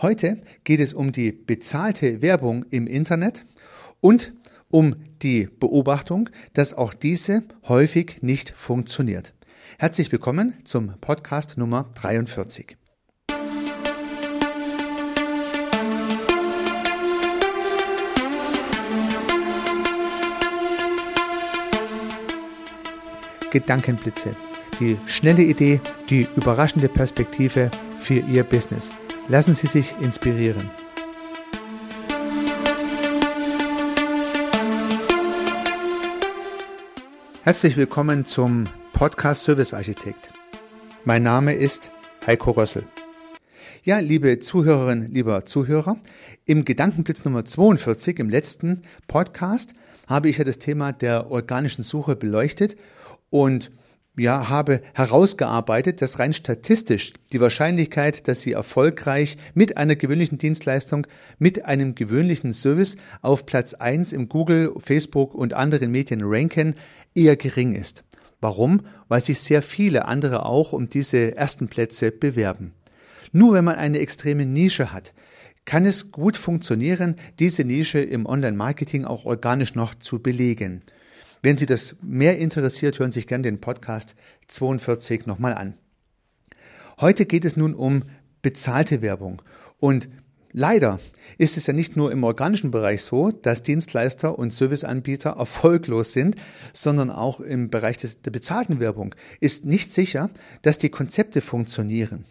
Heute geht es um die bezahlte Werbung im Internet und um die Beobachtung, dass auch diese häufig nicht funktioniert. Herzlich willkommen zum Podcast Nummer 43. Gedankenblitze. Die schnelle Idee, die überraschende Perspektive für Ihr Business. Lassen Sie sich inspirieren. Herzlich willkommen zum Podcast Service Architekt. Mein Name ist Heiko Rössel. Ja, liebe Zuhörerinnen, lieber Zuhörer, im Gedankenblitz Nummer 42, im letzten Podcast, habe ich ja das Thema der organischen Suche beleuchtet und ja, habe herausgearbeitet, dass rein statistisch die Wahrscheinlichkeit, dass Sie erfolgreich mit einer gewöhnlichen Dienstleistung, mit einem gewöhnlichen Service auf Platz eins im Google, Facebook und anderen Medien ranken, eher gering ist. Warum? Weil sich sehr viele andere auch um diese ersten Plätze bewerben. Nur wenn man eine extreme Nische hat, kann es gut funktionieren, diese Nische im Online-Marketing auch organisch noch zu belegen. Wenn Sie das mehr interessiert, hören Sie sich gerne den Podcast 42 nochmal an. Heute geht es nun um bezahlte Werbung. Und leider ist es ja nicht nur im organischen Bereich so, dass Dienstleister und Serviceanbieter erfolglos sind, sondern auch im Bereich der bezahlten Werbung ist nicht sicher, dass die Konzepte funktionieren.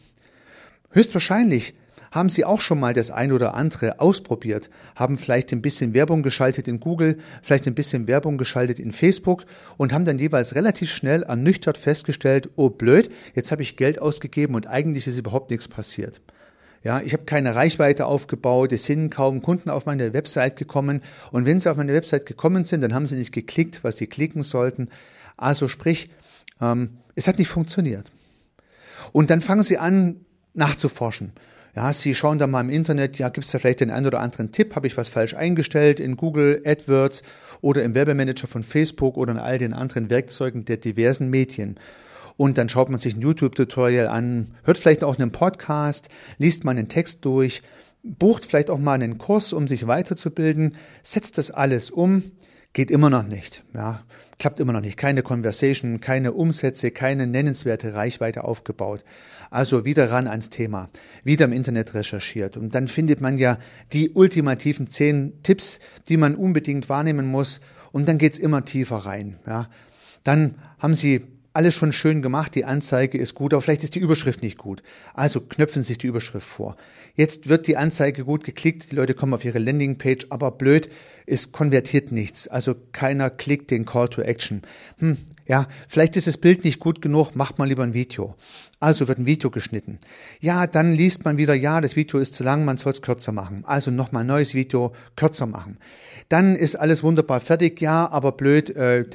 Höchstwahrscheinlich haben Sie auch schon mal das ein oder andere ausprobiert? Haben vielleicht ein bisschen Werbung geschaltet in Google, vielleicht ein bisschen Werbung geschaltet in Facebook und haben dann jeweils relativ schnell ernüchtert festgestellt, oh blöd, jetzt habe ich Geld ausgegeben und eigentlich ist überhaupt nichts passiert. Ja, ich habe keine Reichweite aufgebaut, es sind kaum Kunden auf meine Website gekommen und wenn sie auf meine Website gekommen sind, dann haben sie nicht geklickt, was sie klicken sollten. Also sprich, ähm, es hat nicht funktioniert. Und dann fangen sie an nachzuforschen. Ja, Sie schauen da mal im Internet, ja, gibt es da vielleicht den einen oder anderen Tipp? Habe ich was falsch eingestellt in Google, AdWords oder im Werbemanager von Facebook oder in all den anderen Werkzeugen der diversen Medien? Und dann schaut man sich ein YouTube-Tutorial an, hört vielleicht auch einen Podcast, liest mal einen Text durch, bucht vielleicht auch mal einen Kurs, um sich weiterzubilden, setzt das alles um, geht immer noch nicht. Ja, klappt immer noch nicht. Keine Conversation, keine Umsätze, keine nennenswerte Reichweite aufgebaut. Also wieder ran ans Thema, wieder im Internet recherchiert. Und dann findet man ja die ultimativen zehn Tipps, die man unbedingt wahrnehmen muss. Und dann geht's immer tiefer rein. Ja. Dann haben Sie alles schon schön gemacht, die Anzeige ist gut, aber vielleicht ist die Überschrift nicht gut. Also knöpfen sich die Überschrift vor. Jetzt wird die Anzeige gut geklickt, die Leute kommen auf ihre Landingpage, aber blöd, es konvertiert nichts. Also keiner klickt den Call to Action. Hm, ja, vielleicht ist das Bild nicht gut genug, macht mal lieber ein Video. Also wird ein Video geschnitten. Ja, dann liest man wieder, ja, das Video ist zu lang, man soll es kürzer machen. Also nochmal ein neues Video kürzer machen. Dann ist alles wunderbar fertig, ja, aber blöd, äh,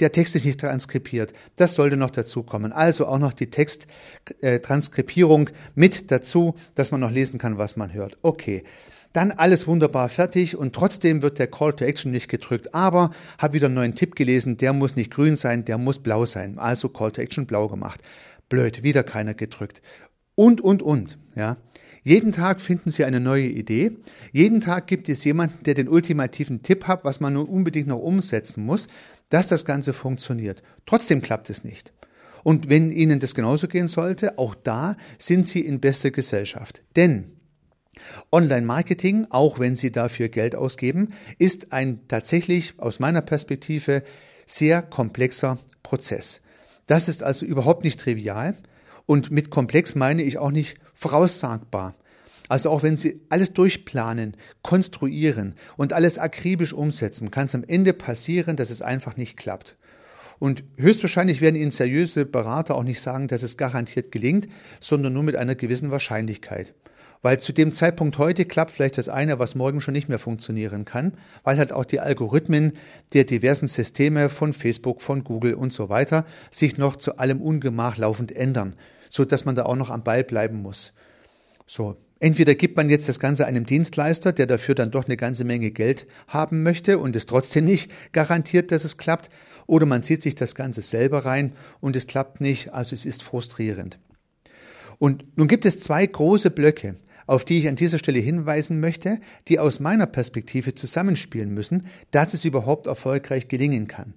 der Text ist nicht transkribiert. Das sollte noch dazu kommen. Also auch noch die Texttransskribierung äh, mit dazu, dass man noch lesen kann, was man hört. Okay. Dann alles wunderbar fertig und trotzdem wird der Call to Action nicht gedrückt. Aber habe wieder einen neuen Tipp gelesen, der muss nicht grün sein, der muss blau sein. Also Call to Action blau gemacht. Blöd, wieder keiner gedrückt. Und, und, und, ja. Jeden Tag finden Sie eine neue Idee. Jeden Tag gibt es jemanden, der den ultimativen Tipp hat, was man nun unbedingt noch umsetzen muss, dass das Ganze funktioniert. Trotzdem klappt es nicht. Und wenn Ihnen das genauso gehen sollte, auch da sind Sie in bester Gesellschaft. Denn Online-Marketing, auch wenn Sie dafür Geld ausgeben, ist ein tatsächlich aus meiner Perspektive sehr komplexer Prozess. Das ist also überhaupt nicht trivial und mit komplex meine ich auch nicht voraussagbar. Also auch wenn Sie alles durchplanen, konstruieren und alles akribisch umsetzen, kann es am Ende passieren, dass es einfach nicht klappt. Und höchstwahrscheinlich werden Ihnen seriöse Berater auch nicht sagen, dass es garantiert gelingt, sondern nur mit einer gewissen Wahrscheinlichkeit. Weil zu dem Zeitpunkt heute klappt vielleicht das eine, was morgen schon nicht mehr funktionieren kann, weil halt auch die Algorithmen der diversen Systeme von Facebook, von Google und so weiter sich noch zu allem Ungemach laufend ändern, so dass man da auch noch am Ball bleiben muss. So. Entweder gibt man jetzt das Ganze einem Dienstleister, der dafür dann doch eine ganze Menge Geld haben möchte und es trotzdem nicht garantiert, dass es klappt, oder man zieht sich das Ganze selber rein und es klappt nicht, also es ist frustrierend. Und nun gibt es zwei große Blöcke auf die ich an dieser Stelle hinweisen möchte, die aus meiner Perspektive zusammenspielen müssen, dass es überhaupt erfolgreich gelingen kann.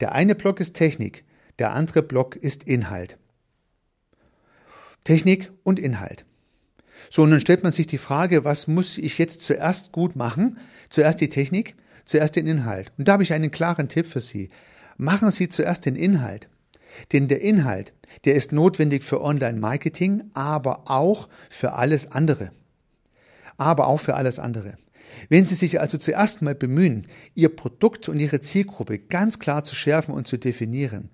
Der eine Block ist Technik, der andere Block ist Inhalt. Technik und Inhalt. So, und dann stellt man sich die Frage, was muss ich jetzt zuerst gut machen? Zuerst die Technik, zuerst den Inhalt. Und da habe ich einen klaren Tipp für Sie. Machen Sie zuerst den Inhalt. Denn der Inhalt, der ist notwendig für Online-Marketing, aber auch für alles andere. Aber auch für alles andere. Wenn Sie sich also zuerst mal bemühen, Ihr Produkt und Ihre Zielgruppe ganz klar zu schärfen und zu definieren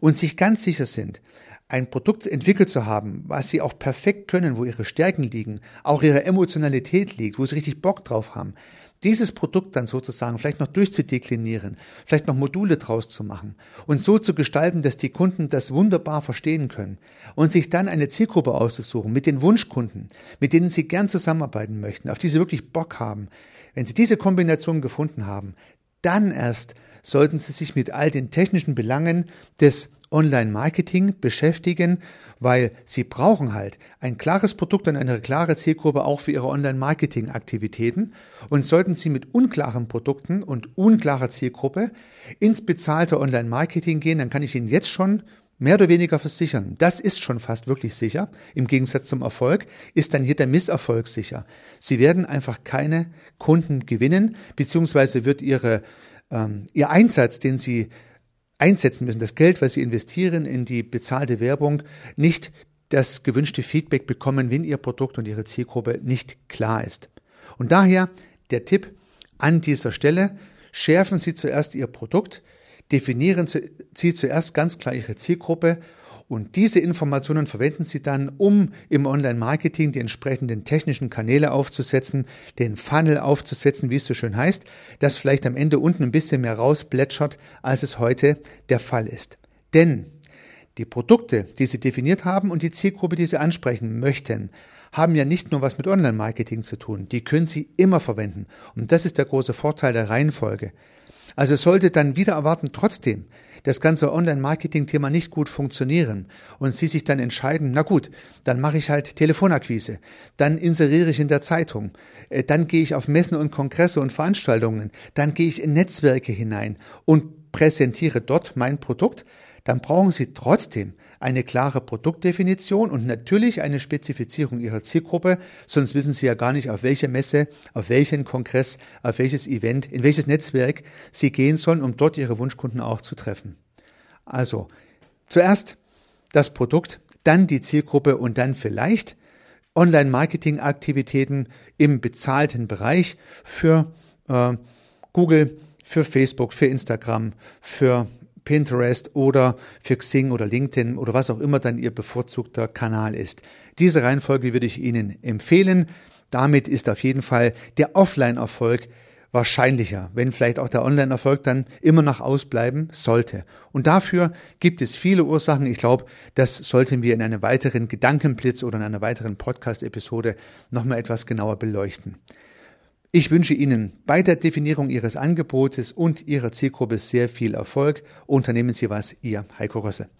und sich ganz sicher sind, ein Produkt entwickelt zu haben, was Sie auch perfekt können, wo Ihre Stärken liegen, auch Ihre Emotionalität liegt, wo Sie richtig Bock drauf haben, dieses Produkt dann sozusagen vielleicht noch durchzudeklinieren, vielleicht noch Module draus zu machen und so zu gestalten, dass die Kunden das wunderbar verstehen können und sich dann eine Zielgruppe auszusuchen mit den Wunschkunden, mit denen sie gern zusammenarbeiten möchten, auf die sie wirklich Bock haben. Wenn sie diese Kombination gefunden haben, dann erst sollten sie sich mit all den technischen Belangen des Online-Marketing beschäftigen, weil sie brauchen halt ein klares Produkt und eine klare Zielgruppe auch für ihre Online-Marketing-Aktivitäten. Und sollten sie mit unklaren Produkten und unklarer Zielgruppe ins bezahlte Online-Marketing gehen, dann kann ich Ihnen jetzt schon mehr oder weniger versichern. Das ist schon fast wirklich sicher. Im Gegensatz zum Erfolg ist dann hier der Misserfolg sicher. Sie werden einfach keine Kunden gewinnen, beziehungsweise wird ihre, ähm, Ihr Einsatz, den Sie einsetzen müssen, das Geld, was sie investieren in die bezahlte Werbung, nicht das gewünschte Feedback bekommen, wenn ihr Produkt und ihre Zielgruppe nicht klar ist. Und daher der Tipp an dieser Stelle, schärfen Sie zuerst Ihr Produkt, definieren Sie zuerst ganz klar Ihre Zielgruppe und diese Informationen verwenden Sie dann, um im Online-Marketing die entsprechenden technischen Kanäle aufzusetzen, den Funnel aufzusetzen, wie es so schön heißt, das vielleicht am Ende unten ein bisschen mehr rausplätschert, als es heute der Fall ist. Denn die Produkte, die Sie definiert haben und die Zielgruppe, die Sie ansprechen möchten, haben ja nicht nur was mit Online-Marketing zu tun. Die können Sie immer verwenden. Und das ist der große Vorteil der Reihenfolge. Also sollte dann wieder erwarten trotzdem das ganze Online-Marketing-Thema nicht gut funktionieren und Sie sich dann entscheiden, na gut, dann mache ich halt Telefonakquise, dann inseriere ich in der Zeitung, äh, dann gehe ich auf Messen und Kongresse und Veranstaltungen, dann gehe ich in Netzwerke hinein und präsentiere dort mein Produkt, dann brauchen Sie trotzdem eine klare Produktdefinition und natürlich eine Spezifizierung Ihrer Zielgruppe, sonst wissen Sie ja gar nicht, auf welche Messe, auf welchen Kongress, auf welches Event, in welches Netzwerk Sie gehen sollen, um dort Ihre Wunschkunden auch zu treffen. Also, zuerst das Produkt, dann die Zielgruppe und dann vielleicht Online-Marketing-Aktivitäten im bezahlten Bereich für äh, Google, für Facebook, für Instagram, für Pinterest oder für Xing oder LinkedIn oder was auch immer dann Ihr bevorzugter Kanal ist. Diese Reihenfolge würde ich Ihnen empfehlen. Damit ist auf jeden Fall der Offline-Erfolg wahrscheinlicher, wenn vielleicht auch der Online-Erfolg dann immer noch ausbleiben sollte. Und dafür gibt es viele Ursachen. Ich glaube, das sollten wir in einem weiteren Gedankenblitz oder in einer weiteren Podcast-Episode nochmal etwas genauer beleuchten. Ich wünsche Ihnen bei der Definierung Ihres Angebotes und Ihrer Zielgruppe sehr viel Erfolg. Unternehmen Sie was, Ihr Heiko Rosse.